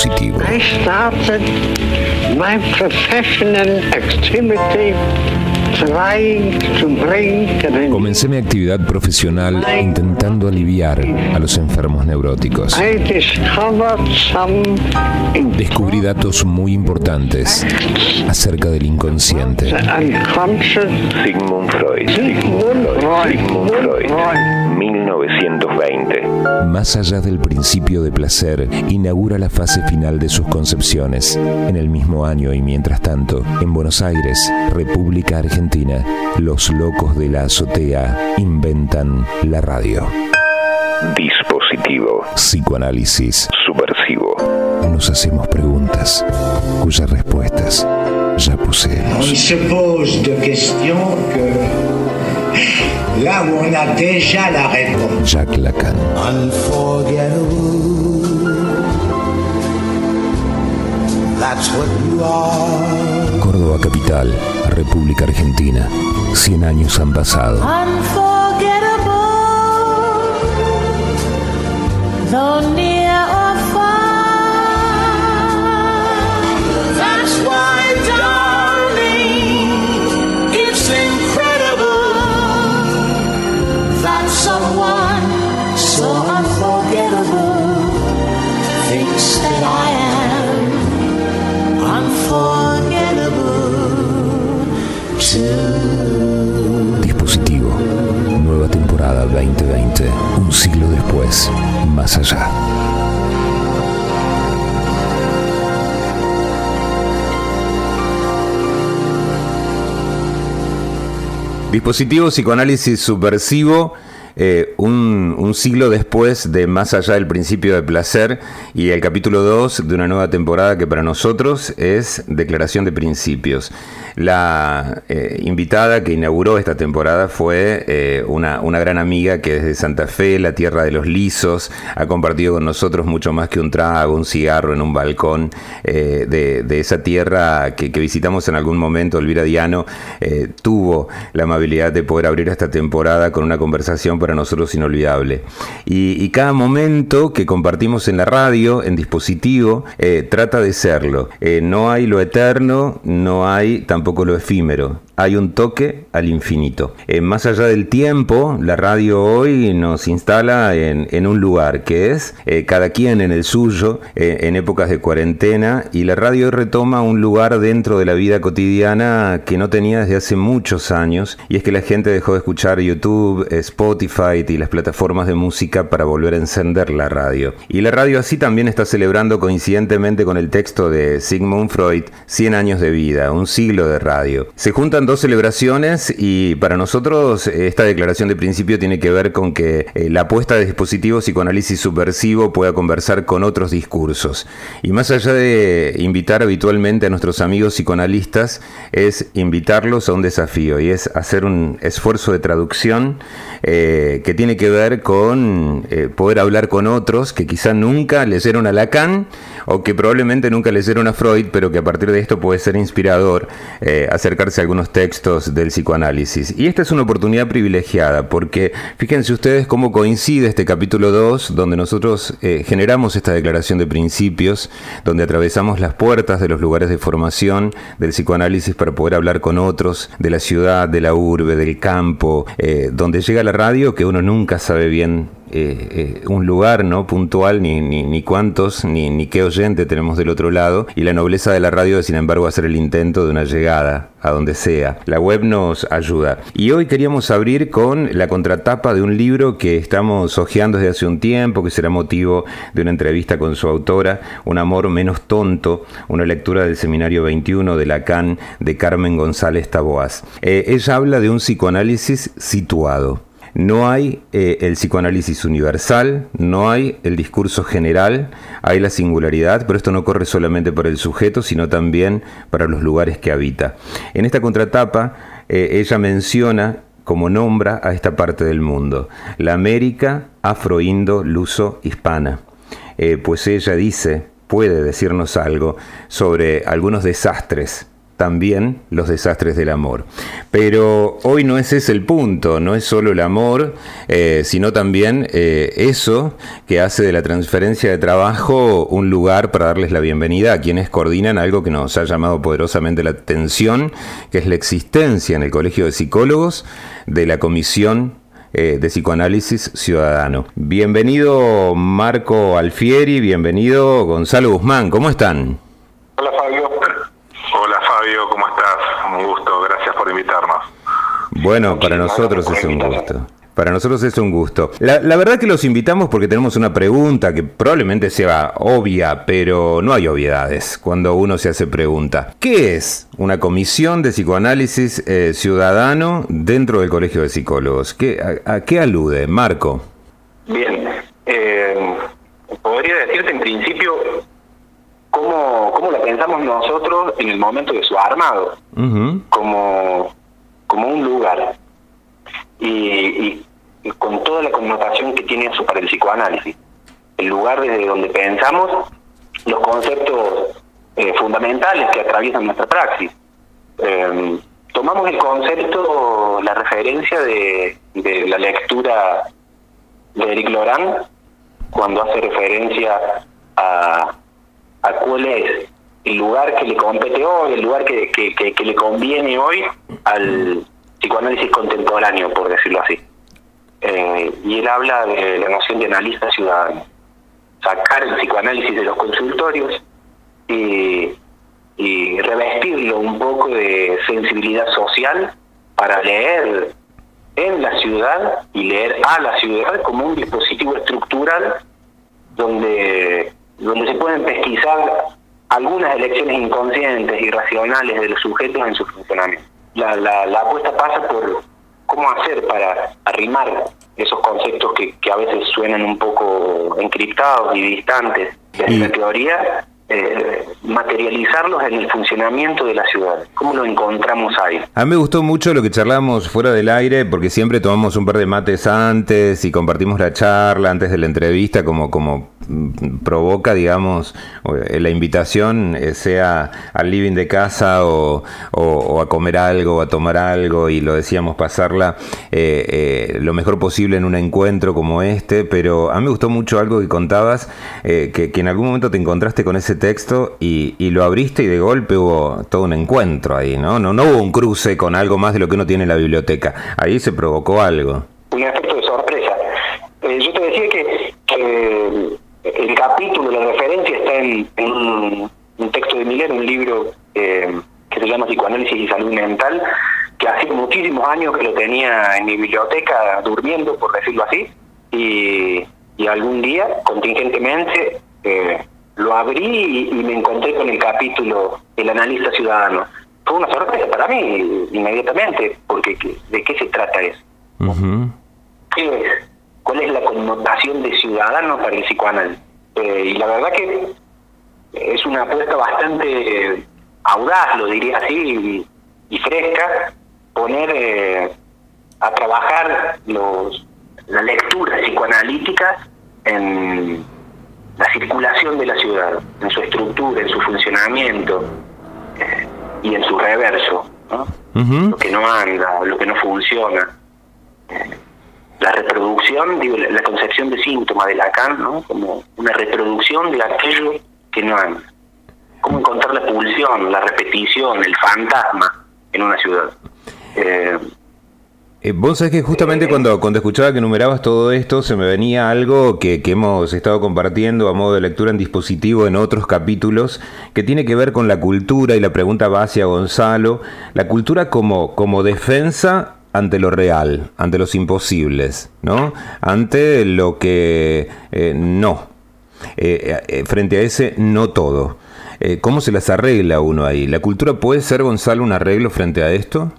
Dispositivo. I started my professional activity trying to bring the Comencé mi actividad profesional intentando aliviar a los enfermos neuróticos. I discovered some Descubrí datos muy importantes acerca del inconsciente. unconscious Sigmund Freud. Sigmund Freud. Sigmund Freud. 1920. Más allá del principio de placer, inaugura la fase final de sus concepciones. En el mismo año y mientras tanto, en Buenos Aires, República Argentina, los locos de la azotea inventan la radio. Dispositivo. Psicoanálisis. Subversivo. Nos hacemos preguntas cuyas respuestas ya On poseemos. se pose de questions que là où on a déjà la réponse. Jacques Lacan. Unforgettable. That's what you are. Córdoba Capital, República Argentina. 100 años han pasado. Unforgettable, Más allá. Dispositivo psicoanálisis subversivo, eh, un, siglo después de Más allá del principio de placer y el capítulo 2 de una nueva temporada que para nosotros es Declaración de Principios. La eh, invitada que inauguró esta temporada fue eh, una, una gran amiga que desde Santa Fe, la tierra de los lisos, ha compartido con nosotros mucho más que un trago, un cigarro en un balcón de, de esa tierra que, que visitamos en algún momento. Elvira Diano tuvo la amabilidad de poder abrir esta temporada con una conversación para nosotros inolvidable. Y, cada momento que compartimos en la radio, en dispositivo, eh, trata de serlo. Eh, no hay lo eterno, no hay tampoco lo efímero. Hay un toque al infinito. Eh, más allá del tiempo, la radio hoy nos instala en, en un lugar que es cada quien en el suyo, en épocas de cuarentena, y la radio retoma un lugar dentro de la vida cotidiana que no tenía desde hace muchos años, y es que la gente dejó de escuchar YouTube, Spotify y las plataformas de música para volver a encender la radio. Y la radio así también está celebrando coincidentemente con el texto de Sigmund Freud, 100 años de vida, un siglo de radio. Se juntan dos celebraciones y para nosotros esta declaración de principio tiene que ver con que eh, la apuesta de dispositivos psicoanálisis subversivo pueda conversar con otros discursos. Y más allá de invitar habitualmente a nuestros amigos psicoanalistas, es invitarlos a un desafío y es hacer un esfuerzo de traducción eh, que tiene que ver con eh, poder hablar con otros que quizá nunca leyeron a Lacan o que probablemente nunca leyeron a Freud, pero que a partir de esto puede ser inspirador eh, acercarse a algunos textos del psicoanálisis. Y esta es una oportunidad privilegiada, porque fíjense ustedes cómo coincide este capítulo 2, donde nosotros eh, generamos esta declaración de principios, donde atravesamos las puertas de los lugares de formación del psicoanálisis para poder hablar con otros de la ciudad, de la urbe, del campo, eh, donde llega la radio que uno nunca sabe bien eh, eh, un lugar no puntual, ni, ni, ni cuántos, ni, qué oyente tenemos del otro lado, y la nobleza de la radio es sin embargo hacer el intento de una llegada a donde sea. La web nos ayuda. Y hoy queríamos abrir con la contratapa de un libro que estamos hojeando desde hace un tiempo, que será motivo de una entrevista con su autora, Un amor menos tonto, una lectura del seminario 21 de Lacan de Carmen González Taboas. Eh, ella habla de un psicoanálisis situado. No hay eh, el psicoanálisis universal, no hay el discurso general, hay la singularidad, pero esto no corre solamente para el sujeto, sino también para los lugares que habita. En esta contratapa, eh, ella menciona como nombra a esta parte del mundo, la América afro-indo-luso-hispana. Eh, pues ella dice, puede decirnos algo sobre algunos desastres también los desastres del amor. Pero hoy no es ese el punto, no es solo el amor, eh, sino también eh, eso que hace de la transferencia de trabajo un lugar para darles la bienvenida a quienes coordinan algo que nos ha llamado poderosamente la atención, que es la existencia en el Colegio de Psicólogos de la Comisión eh, de Psicoanálisis Ciudadano. Bienvenido Marco Alfieri, bienvenido Gonzalo Guzmán, ¿cómo están? Hola Fabio. Hola Fabio, ¿cómo estás? Un gusto, gracias por invitarnos. Bueno, para nosotros es un gusto. Para nosotros es un gusto. La, la, verdad que los invitamos porque tenemos una pregunta que probablemente sea obvia, pero no hay obviedades cuando uno se hace pregunta. ¿Qué es una comisión de psicoanálisis eh, ciudadano dentro del Colegio de Psicólogos? ¿Qué, a, a, qué alude, Marco? Bien, eh, podría decirte en principio cómo, cómo la pensamos nosotros en el momento de su armado, uh -huh. como, como un lugar. Y, con toda la connotación que tiene eso para el psicoanálisis. El lugar desde donde pensamos los conceptos eh, fundamentales que atraviesan nuestra praxis. Eh, tomamos el concepto, la referencia de, de, la lectura de Eric Loran cuando hace referencia a, a cuál es el lugar que le compete hoy, el lugar que, que, que, le conviene hoy al psicoanálisis contemporáneo, por decirlo así. Eh, y él habla de la noción de analista ciudadano. Sacar el psicoanálisis de los consultorios y, y revestirlo un poco de sensibilidad social para leer en la ciudad y leer a la ciudad como un dispositivo estructural donde, donde se pueden pesquisar algunas elecciones inconscientes y racionales de los sujetos en su funcionamiento. La, la, la apuesta pasa por cómo hacer para arrimar esos conceptos que, que a veces suenan un poco encriptados y distantes de la teoría, eh, materializarlos en el funcionamiento de la ciudad. ¿Cómo lo encontramos ahí? A mí me gustó mucho lo que charlamos fuera del aire, porque siempre tomamos un par de mates antes y compartimos la charla antes de la entrevista, como, como provoca, digamos, la invitación, eh, sea al living de casa o, o, a comer algo, o a tomar algo, y lo decíamos, pasarla eh, eh, lo mejor posible en un encuentro como este, pero a mí me gustó mucho algo que contabas, que, que en algún momento te encontraste con ese texto y, y, lo abriste y de golpe hubo todo un encuentro ahí, ¿no? ¿no? No hubo un cruce con algo más de lo que uno tiene en la biblioteca. Ahí se provocó algo. Un efecto de sorpresa. Eh, yo te decía que, el capítulo, la referencia está en, un, texto de Miller, un libro eh, que se llama Psicoanálisis y Salud Mental, que hace muchísimos años que lo tenía en mi biblioteca durmiendo, por decirlo así, y, y algún día, contingentemente, eh, lo abrí y, y, me encontré con el capítulo El analista ciudadano. Fue una sorpresa para mí inmediatamente, porque ¿de qué se trata eso? Uh -huh. ¿Qué es? ¿Cuál es la connotación de ciudadano para el psicoanálisis? Eh, y la verdad que es una apuesta bastante audaz, lo diría así, y, y fresca, poner eh, a trabajar los, la lectura psicoanalítica en la circulación de la ciudad, en su estructura, en su funcionamiento eh, y en su reverso, ¿no? Uh -huh. lo que no anda, lo que no funciona. Eh, la reproducción, digo, la, la, concepción de síntoma de Lacan, ¿no? como una reproducción de aquello que no anda. Cómo encontrar la pulsión, la repetición, el fantasma en una ciudad. Eh, eh, vos sabés que justamente cuando, cuando escuchaba que enumerabas todo esto, se me venía algo que, que, hemos estado compartiendo a modo de lectura en dispositivo en otros capítulos, que tiene que ver con la cultura y la pregunta va hacia Gonzalo, la cultura como, como defensa ante lo real, ante los imposibles, ¿no? Ante lo que eh, no, eh, eh, frente a ese no todo. ¿Cómo se las arregla uno ahí? ¿La cultura puede ser, Gonzalo, un arreglo frente a esto?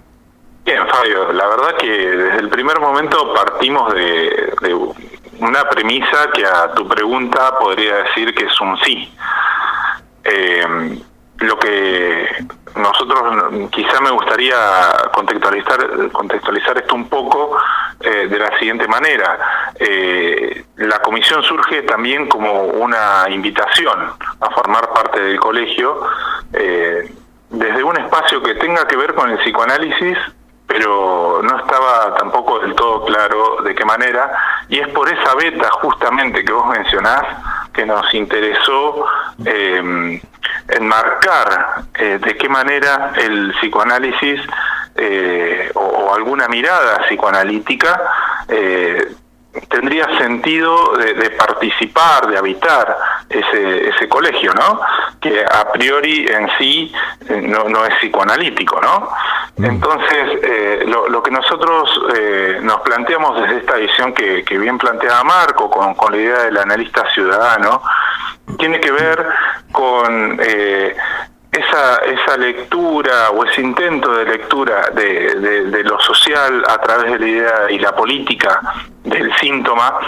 Fabio, la verdad que desde el primer momento partimos de, una premisa que a tu pregunta podría decir que es un sí. Eh, lo que nosotros quizá me gustaría contextualizar contextualizar esto un poco eh, de la siguiente manera eh, la comisión surge también como una invitación a formar parte del colegio desde un espacio que tenga que ver con el psicoanálisis, pero no estaba tampoco del todo claro de qué manera, y es por esa beta justamente que vos mencionás que nos interesó eh, enmarcar eh, de qué manera el psicoanálisis eh, o, alguna mirada psicoanalítica eh, tendría sentido de, participar, de habitar ese, ese colegio, ¿no? Que a priori en sí no es psicoanalítico, ¿no? Mm. Entonces, eh, lo, que nosotros eh, nos planteamos desde esta visión que, bien planteaba Marco, con, la idea del analista ciudadano, tiene que ver con eh, esa, lectura o ese intento de lectura de, lo social a través de la idea y la política del síntoma,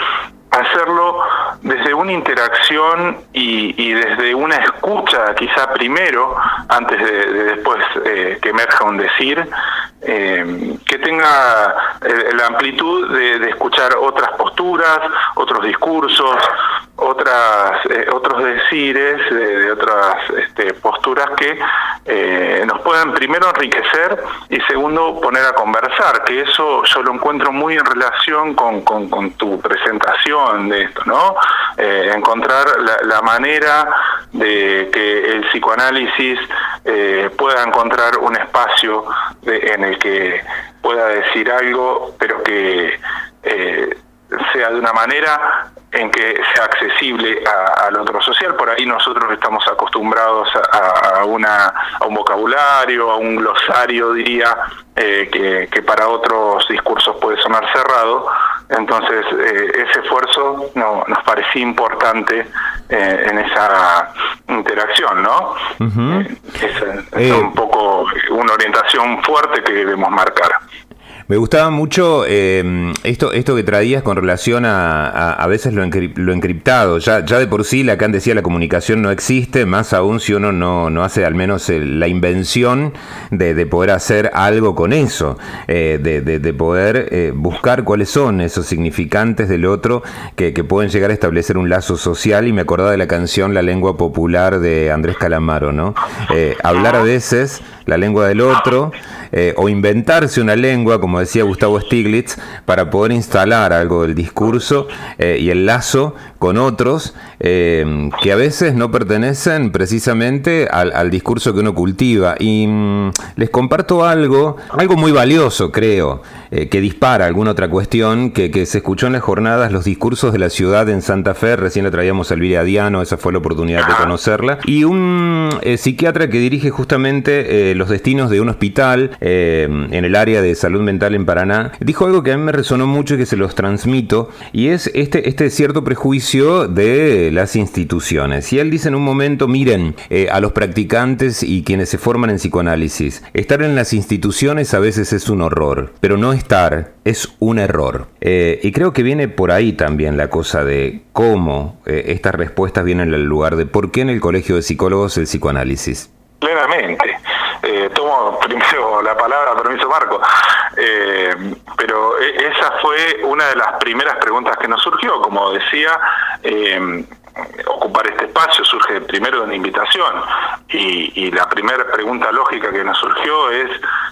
hacerlo desde una interacción y, y desde una escucha quizá primero, antes de, de después eh, que emerja un decir, eh, que tenga eh, la amplitud de, escuchar otras posturas, otros discursos, otras otros decires de, otras este, posturas que nos puedan primero enriquecer y segundo poner a conversar que eso yo lo encuentro muy en relación con tu presentación de esto no eh, encontrar la, manera de que el psicoanálisis eh, pueda encontrar un espacio de, en el que pueda decir algo pero que eh, sea de una manera en que sea accesible al otro social. Por ahí nosotros estamos acostumbrados a, una, a un vocabulario, a un glosario, diría, eh, que, para otros discursos puede sonar cerrado. Entonces, eh, ese esfuerzo no, nos parecía importante eh, en esa interacción, ¿no? Uh -huh. es, es un poco una orientación fuerte que debemos marcar. Me gustaba mucho eh, esto, esto que traías con relación a, a, veces lo, lo, encriptado. Ya, ya de por sí, Lacan decía la comunicación no existe, más aún si uno no, no hace al menos el, la invención de, de, poder hacer algo con eso, eh, de, de, de, poder eh, buscar cuáles son esos significantes del otro que, que, pueden llegar a establecer un lazo social. Y me acordaba de la canción La lengua popular de Andrés Calamaro, ¿no? Eh, hablar a veces la lengua del otro eh, o inventarse una lengua, como decía Gustavo Stiglitz, para poder instalar algo del discurso eh, y el lazo con otros eh, que a veces no pertenecen precisamente al, discurso que uno cultiva. Y mmm, les comparto algo, algo muy valioso, creo, eh, que dispara alguna otra cuestión que, se escuchó en las jornadas, los discursos de la ciudad en Santa Fe, recién la traíamos a Elvira Diano, esa fue la oportunidad de conocerla, y un eh, psiquiatra que dirige justamente eh, los destinos de un hospital en el área de salud mental en Paraná, dijo algo que a mí me resonó mucho y que se los transmito, y es este, este cierto prejuicio de las instituciones. Y él dice en un momento, miren, a los practicantes y quienes se forman en psicoanálisis, estar en las instituciones a veces es un horror, pero no estar es un error. Eh, y creo que viene por ahí también la cosa de cómo eh, estas respuestas vienen al lugar de por qué en el Colegio de Psicólogos el psicoanálisis. Plenamente. Eh, tomo primero la palabra, permiso Marco, eh, pero esa fue una de las primeras preguntas que nos surgió, como decía, eh, ocupar este espacio surge primero de una invitación y, y la primera pregunta lógica que nos surgió es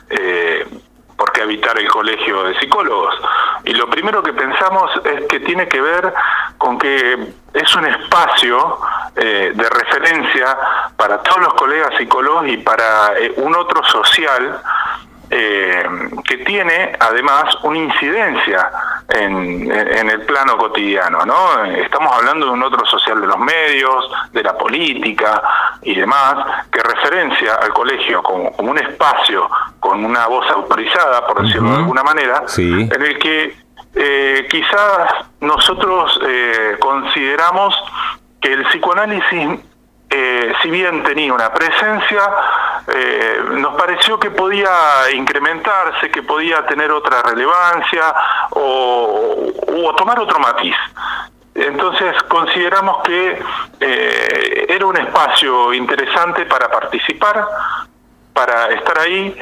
eh, por qué habitar el colegio de psicólogos. Y lo primero que pensamos es que tiene que ver con que es un espacio eh, de referencia para todos los colegas psicólogos y para eh, un otro social eh, que tiene además una incidencia en, en, el plano cotidiano, ¿no? Estamos hablando de un otro social de los medios, de la política y demás, que referencia al colegio como, como un espacio con una voz autorizada, por decirlo uh -huh. de alguna manera, sí. en el que eh, quizás nosotros eh, consideramos que el psicoanálisis eh, si bien tenía una presencia, eh, nos pareció que podía incrementarse, que podía tener otra relevancia o, tomar otro matiz. Entonces consideramos que eh, era un espacio interesante para participar, para estar ahí,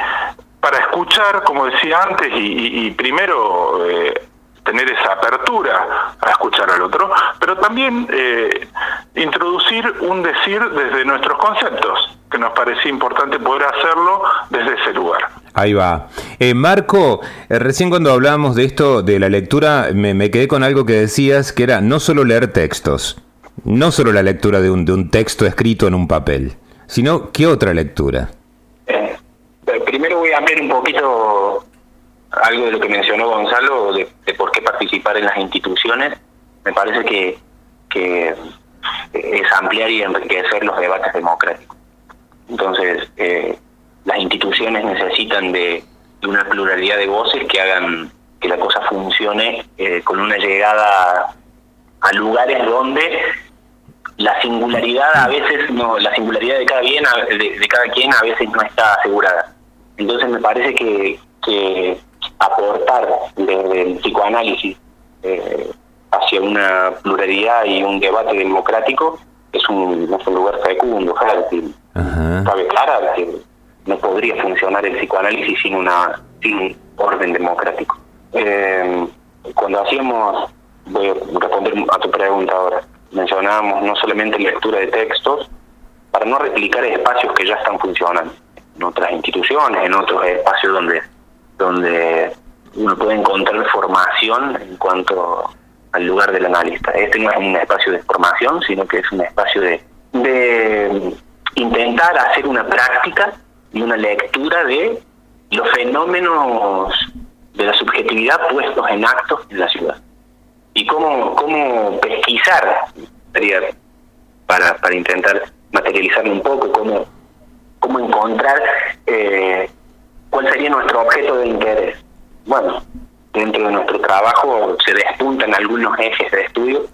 para escuchar, como decía antes, y primero eh, tener esa apertura a escuchar al otro, pero también eh, introducir un decir desde nuestros conceptos, que nos parecía importante poder hacerlo desde ese lugar. Ahí va. Eh, Marco, eh, recién cuando hablábamos de esto, de la lectura, me, me, quedé con algo que decías, que era no solo leer textos, no solo la lectura de un, de un texto escrito en un papel, sino qué otra lectura. Eh, primero voy a ampliar un poquito algo de lo que mencionó Gonzalo, de, por qué participar en las instituciones. Me parece que, que es ampliar y enriquecer los debates democráticos. Entonces, eh, las instituciones necesitan de, de, una pluralidad de voces que hagan que la cosa funcione eh, con una llegada a lugares donde la singularidad a veces no la singularidad de cada bien de, de cada quien a veces no está asegurada entonces me parece que, que aportar desde el psicoanálisis eh, hacia una pluralidad y un debate democrático es un, es un lugar fecundo, fértil. Cabe clara que no podría funcionar el psicoanálisis sin una sin un orden democrático. Eh, cuando hacíamos, voy a responder a tu pregunta ahora, mencionábamos no solamente lectura de textos, para no replicar espacios que ya están funcionando en otras instituciones, en otros espacios donde donde uno puede encontrar formación en cuanto al lugar del analista. Este no es un espacio de formación, sino que es un espacio de, intentar hacer una práctica y una lectura de los fenómenos de la subjetividad puestos en actos en la ciudad. Y cómo, cómo pesquisar, para, para intentar materializarlo un poco, cómo, cómo encontrar eh, cuál sería nuestro objeto de interés. Bueno, dentro de nuestro trabajo se despuntan algunos ejes de estudio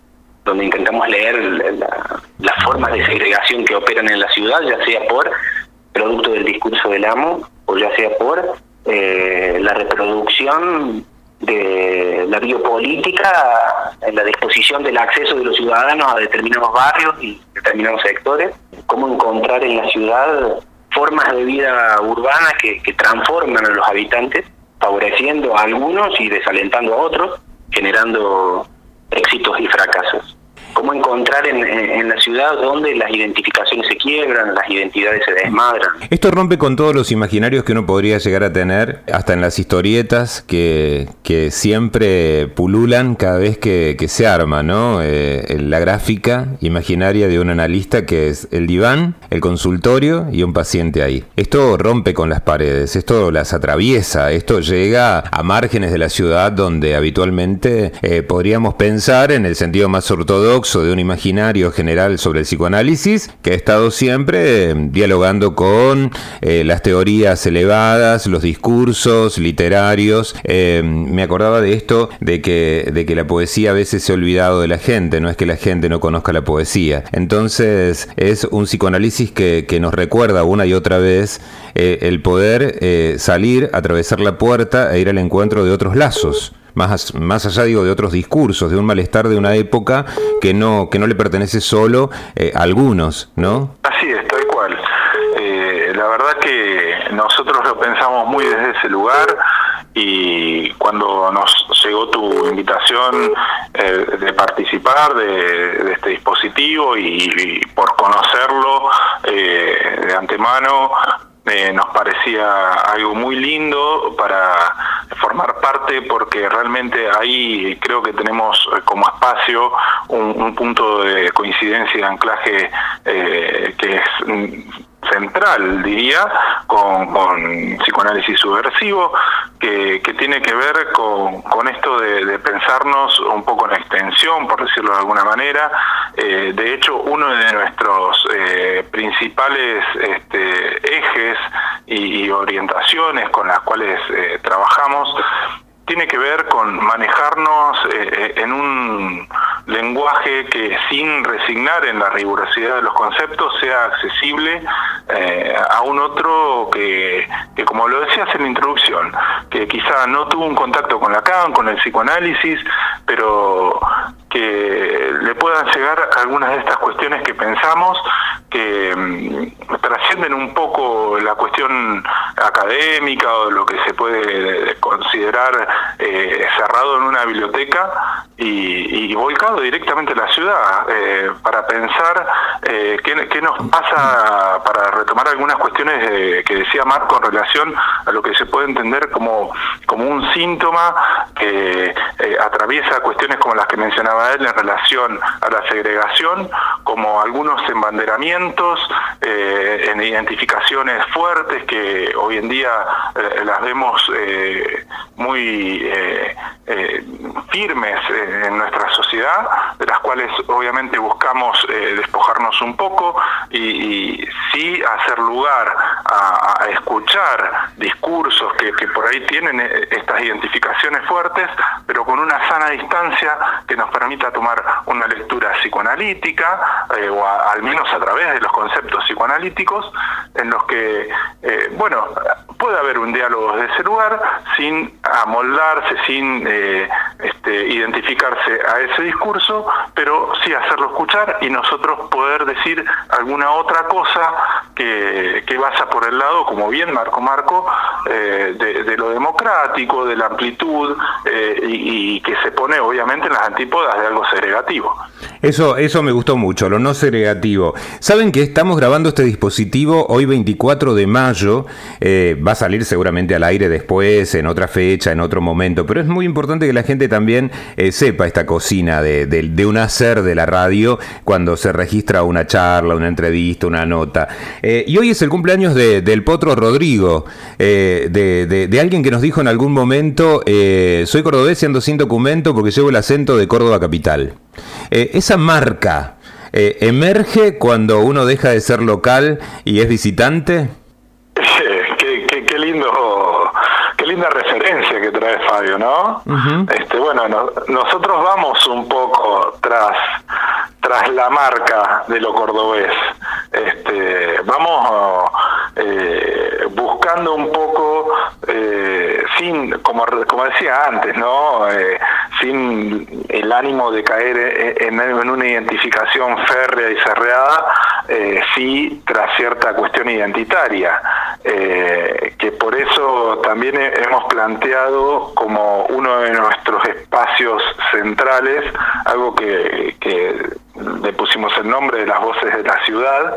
donde intentamos leer la, las formas de segregación que operan en la ciudad, ya sea por producto del discurso del amo o ya sea por eh, la reproducción de la biopolítica en la disposición del acceso de los ciudadanos a determinados barrios y determinados sectores, cómo encontrar en la ciudad formas de vida urbana que, que transforman a los habitantes, favoreciendo a algunos y desalentando a otros, generando éxitos y fracasos cómo encontrar en, la ciudad donde las identificaciones se quiebran, las identidades se desmadran. Esto rompe con todos los imaginarios que uno podría llegar a tener, hasta en las historietas que, que siempre pululan cada vez que, que se arma, ¿no? Eh, la gráfica imaginaria de un analista que es el diván, el consultorio y un paciente ahí. Esto rompe con las paredes, esto las atraviesa, esto llega a márgenes de la ciudad donde habitualmente eh, podríamos pensar en el sentido más ortodoxo de un imaginario general sobre el psicoanálisis que ha estado siempre eh, dialogando con eh, las teorías elevadas, los discursos literarios. Eh, me acordaba de esto, de que, de que la poesía a veces se ha olvidado de la gente, no es que la gente no conozca la poesía. Entonces es un psicoanálisis que, que nos recuerda una y otra vez el poder salir, atravesar la puerta e ir al encuentro de otros lazos más, más allá digo de otros discursos, de un malestar de una época que no, que no le pertenece solo eh, a algunos, ¿no? Así es, tal cual. Eh, la verdad que nosotros lo pensamos muy desde ese lugar y cuando nos llegó tu invitación eh, de participar de, este dispositivo y, y por conocerlo eh, de antemano eh, nos parecía algo muy lindo para parte porque realmente ahí creo que tenemos eh, como espacio un, un punto de coincidencia y anclaje eh, que es central, diría, con, psicoanálisis subversivo, que, tiene que ver con, esto de, de, pensarnos un poco en extensión, por decirlo de alguna manera. Eh, de hecho, uno de nuestros eh, principales este, ejes y, y, orientaciones con las cuales eh, trabajamos tiene que ver con manejarnos eh, en un lenguaje que sin resignar en la rigurosidad de los conceptos sea accesible eh, a un otro que, que, como lo decías en la introducción, que quizá no tuvo un contacto con Lacan, con el psicoanálisis, pero que le puedan llegar algunas de estas cuestiones que pensamos que mm, trascienden un poco la cuestión académica o lo que se puede considerar eh, cerrado en una biblioteca y, volcado directamente a la ciudad eh, para pensar eh, qué, nos pasa para retomar algunas cuestiones que decía Marco en relación a lo que se puede entender como, como un síntoma que atraviesa cuestiones como las que mencionaba él en relación a la segregación, como algunos embanderamientos eh, en identificaciones fuertes que hoy en día eh, las vemos eh, muy firmes en nuestra sociedad, de las cuales obviamente buscamos despojarnos un poco y, sí hacer lugar a, escuchar discursos que, por ahí tienen estas identificaciones fuertes, pero con una sana distancia que nos permita tomar una lectura psicoanalítica, o al menos a través de los conceptos psicoanalíticos, en los que, eh, bueno, puede haber un diálogo de ese lugar sin amoldarse, sin eh, este, identificarse a ese discurso, pero sí hacerlo escuchar y nosotros poder decir alguna otra cosa que, que pasa por el lado, como bien Marco Marco, eh, de, lo democrático, de la amplitud y, y que se pone obviamente en las antípodas de algo segregativo. Eso, eso me gustó mucho, lo no segregativo. Saben que estamos grabando este dispositivo hoy 24 de mayo, eh, va a salir seguramente al aire después, en otra fecha, en otro momento, pero es muy importante que la gente también eh, sepa esta cocina de, un hacer de la radio cuando se registra una charla, una entrevista, una nota. Eh, y hoy es el cumpleaños del Potro Rodrigo, de, de, alguien que nos dijo en algún momento, soy cordobés y ando sin documento porque llevo el acento de Córdoba Capital. esa marca eh, ¿emerge cuando uno deja de ser local y es visitante? qué, lindo, qué linda referencia que trae Fabio, ¿no? Este, bueno, nosotros vamos un poco tras tras la marca de lo cordobés. Este, vamos eh, buscando un poco, eh, sin, como, como decía antes, ¿no? Eh, sin el ánimo de caer en, una identificación férrea y cerrada, sí tras cierta cuestión identitaria, que por eso también hemos planteado como uno de nuestros espacios centrales, algo que, que le pusimos el nombre de las voces de la ciudad,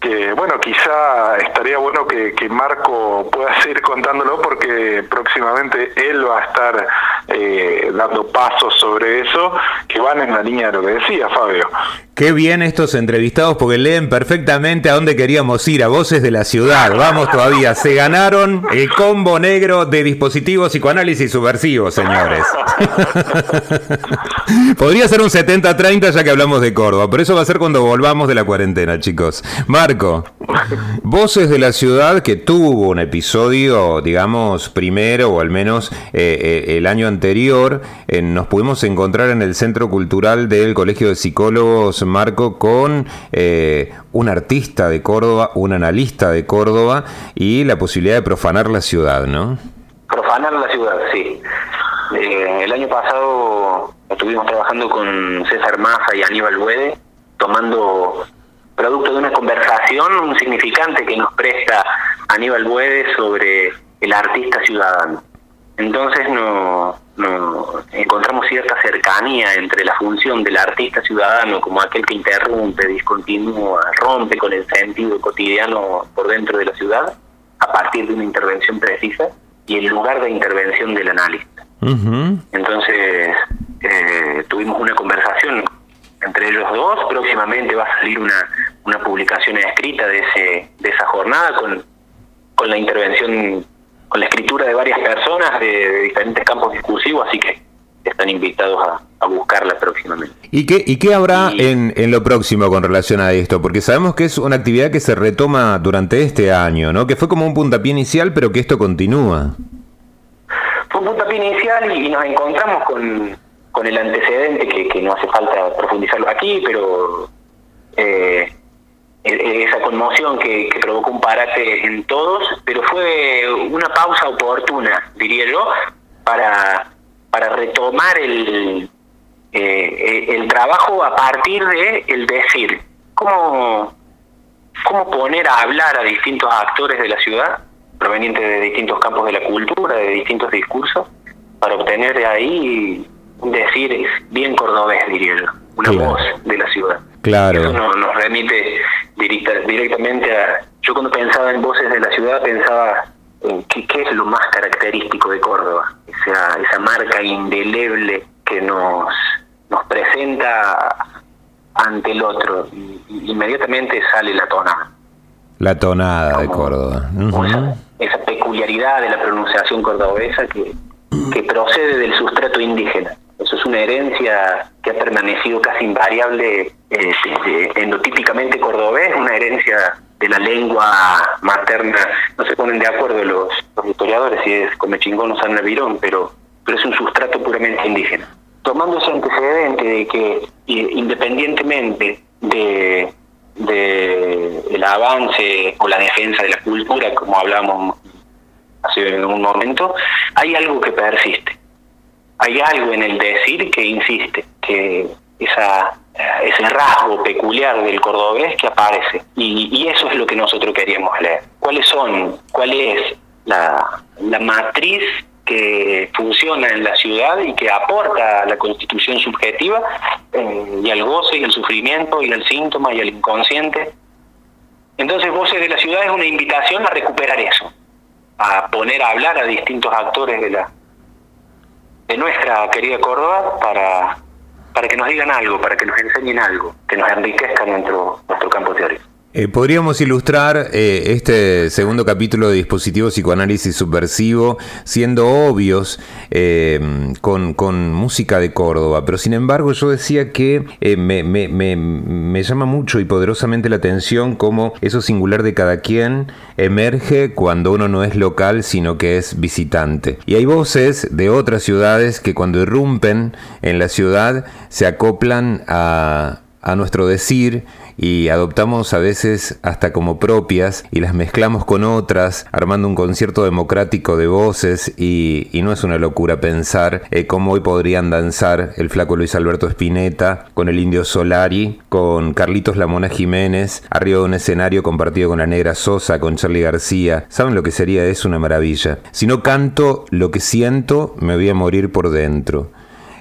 que bueno, quizá estaría bueno que, Marco pueda seguir contándolo porque próximamente él va a estar eh, dando pasos sobre eso que van en la línea de lo que decía Fabio. Qué bien estos entrevistados porque leen perfectamente a dónde queríamos ir, a Voces de la Ciudad. Vamos todavía, se ganaron el combo negro de dispositivos psicoanálisis subversivos, señores. Podría ser un 70-30 ya que hablamos de Córdoba, pero eso va a ser cuando volvamos de la cuarentena, chicos. Voces de la Ciudad que tuvo un episodio, digamos, primero o al menos eh, eh, el año anterior, nos pudimos encontrar en el Centro Cultural del Colegio de Psicólogos Marco con eh, un artista de Córdoba, un analista de Córdoba y la posibilidad de profanar la ciudad, ¿no? Profanar la ciudad, sí. el año pasado estuvimos trabajando con César Maza y Aníbal Huede, tomando producto de una conversación, significante que nos presta Aníbal Buede sobre el artista ciudadano. Entonces no, encontramos cierta cercanía entre la función del artista ciudadano como aquel que interrumpe, discontinúa, rompe con el sentido cotidiano por dentro de la ciudad a partir de una intervención precisa y el lugar de intervención del analista. Entonces eh, tuvimos una conversación entre ellos dos. Próximamente va a salir una, una publicación escrita de, ese, de esa jornada con, con la intervención, con la escritura de varias personas de, diferentes campos discursivos, así que están invitados a, buscarla próximamente. ¿Y qué, y qué habrá en, en lo próximo con relación a esto? Porque sabemos que es una actividad que se retoma durante este año, ¿no? Que fue como un puntapié inicial, pero que esto continúa. Fue un puntapié inicial y nos encontramos con, con el antecedente que, no hace falta profundizarlo aquí, pero eh, esa conmoción que, provocó un parate en todos, pero fue una pausa oportuna, diría yo, para, para retomar el, eh, el trabajo a partir de el decir, cómo, cómo poner a hablar a distintos actores de la ciudad, provenientes de distintos campos de la cultura, de distintos discursos, para obtener de ahí un decir bien cordobés, diría yo, una voz de la ciudad. Claro. Eso nos, nos remite directa- directamente a... Yo cuando pensaba en voces de la ciudad pensaba en qué, qué es lo más característico de Córdoba, esa, esa marca indeleble que nos, nos presenta ante el otro y, y inmediatamente sale la tonada. La tonada de Córdoba. Esa peculiaridad de la pronunciación cordobesa que, que procede del sustrato indígena. Eso es una herencia que ha permanecido casi invariable, eh, de- endotípicamente cordobés, una herencia de la lengua materna. No se ponen de acuerdo los, historiadores si es Comechingón o San Navirón, pero, pero es un sustrato puramente indígena. Tomando ese antecedente de que eh, independientemente de, avance o la defensa de la cultura, como hablamos hace un momento, hay algo que persiste. Hay algo en el decir que insiste, que esa, ese rasgo peculiar del cordobés que aparece. Y, eso es lo que nosotros queríamos leer. ¿Cuáles son, cuál es la, la matriz que funciona en la ciudad y que aporta a la constitución subjetiva eh, y al goce y al sufrimiento y al síntoma y al inconsciente? Entonces, Voces de la Ciudad es una invitación a recuperar eso, a poner a hablar a distintos actores de la de nuestra querida Córdoba para, para que nos digan algo, para que nos enseñen algo, que nos enriquezcan nuestro, nuestro campo teórico. Eh, podríamos ilustrar eh, este segundo capítulo de Dispositivo Psicoanálisis Subversivo siendo obvios eh, con, con música de Córdoba, pero sin embargo yo decía que me, me- me- me llama mucho y poderosamente la atención cómo eso singular de cada quien emerge cuando uno no es local sino que es visitante. Y hay voces de otras ciudades que cuando irrumpen en la ciudad se acoplan a, a nuestro decir y adoptamos a veces hasta como propias y las mezclamos con otras, armando un concierto democrático de voces y, no es una locura pensar eh, cómo hoy podrían danzar el flaco Luis Alberto Spinetta con el indio Solari, con Carlitos Lamona Jiménez, arriba de un escenario compartido con la negra Sosa, con Charlie García. ¿Saben lo que sería? Es una maravilla. Si no canto lo que siento, me voy a morir por dentro.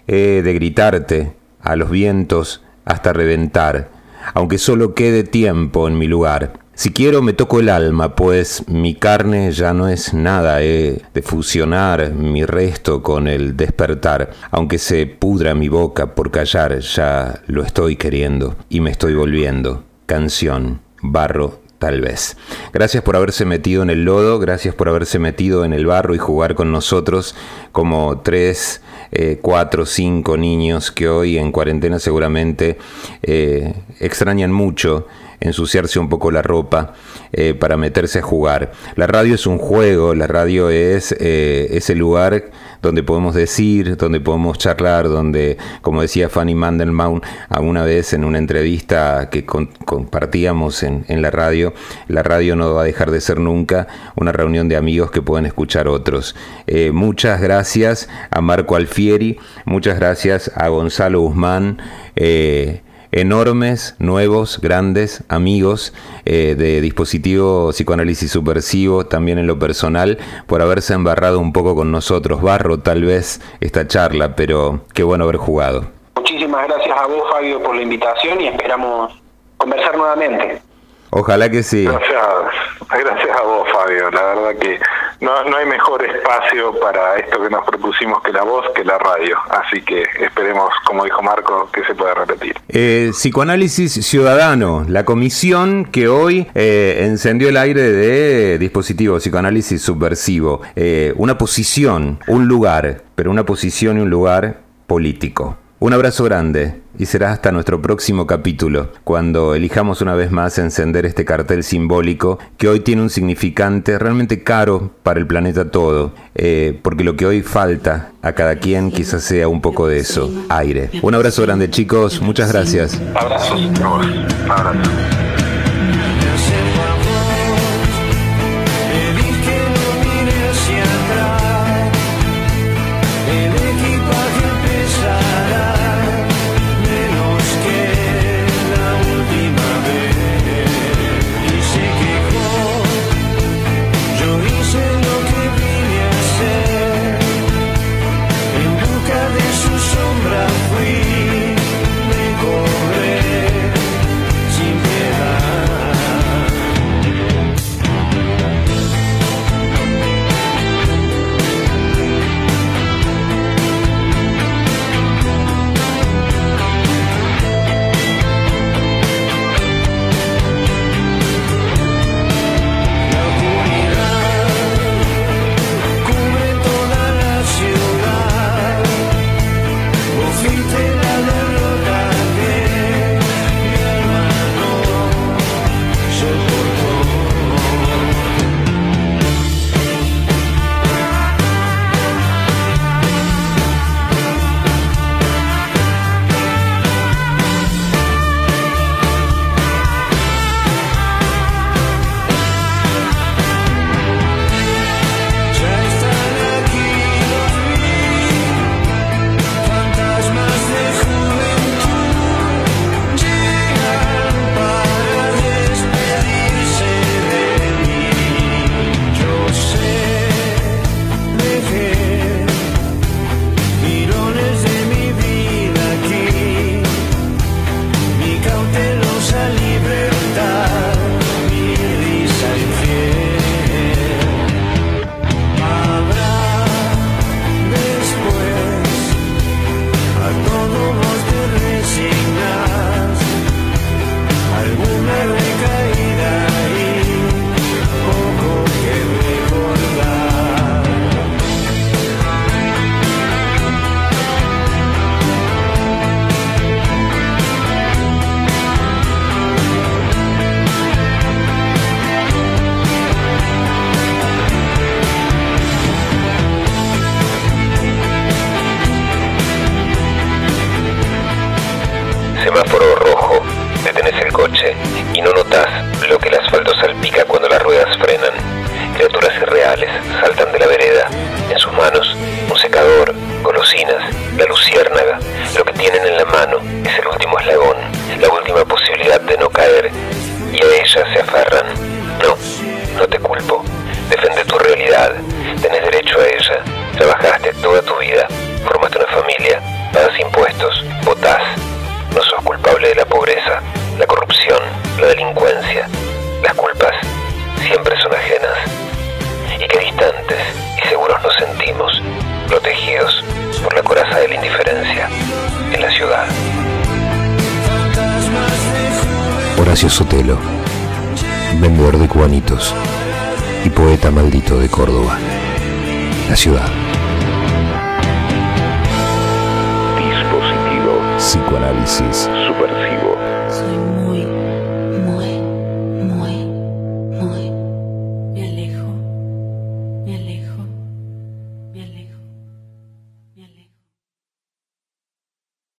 He de gritarte a los vientos hasta reventar, aunque solo quede tiempo en mi lugar. Si quiero me toco el alma, pues mi carne ya no es nada, he de fusionar mi resto con el despertar, aunque se pudra mi boca por callar, ya lo estoy queriendo y me estoy volviendo. Canción, barro, tal vez. Gracias por haberse metido en el lodo, gracias por haberse metido en el barro y jugar con nosotros como tres, eh, cuatro, cinco niños que hoy en cuarentena seguramente eh, extrañan mucho ensuciarse un poco la ropa eh, para meterse a jugar. La radio es un juego, la radio es eh, ese lugar donde podemos decir, donde podemos charlar, donde, como decía Fanny Mandelbaum alguna vez en una entrevista que compartíamos en, la radio, la radio no va a dejar de ser nunca una reunión de amigos que pueden escuchar otros. Eh, muchas gracias a Marco Alfieri, muchas gracias a Gonzalo Guzmán. Enormes, nuevos, grandes amigos eh, de dispositivo psicoanálisis subversivo, también en lo personal, por haberse embarrado un poco con nosotros. Barro tal vez esta charla, pero qué bueno haber jugado. Muchísimas gracias a vos, Fabio, por la invitación y esperamos conversar nuevamente. Ojalá que sí. Gracias, gracias a vos, Fabio. La verdad que no, no hay mejor espacio para esto que nos propusimos que la voz, que la radio. Así que esperemos, como dijo Marco, que se pueda repetir. Eh, psicoanálisis ciudadano, la comisión que hoy eh, encendió el aire de dispositivo psicoanálisis subversivo. Eh, una posición, un lugar, pero una posición y un lugar político. Un abrazo grande y será hasta nuestro próximo capítulo, cuando elijamos una vez más encender este cartel simbólico que hoy tiene un significante realmente caro para el planeta todo, eh, porque lo que hoy falta a cada quien quizás sea un poco de eso, aire. Un abrazo grande chicos, muchas gracias. Abrazos. Un abrazo. la luciérnaga. Lo que tienen en la mano es el último eslabón, la última posibilidad de no caer, y a ella se aferra. De cubanitos y poeta maldito de Córdoba, la ciudad. Dispositivo Psicoanálisis.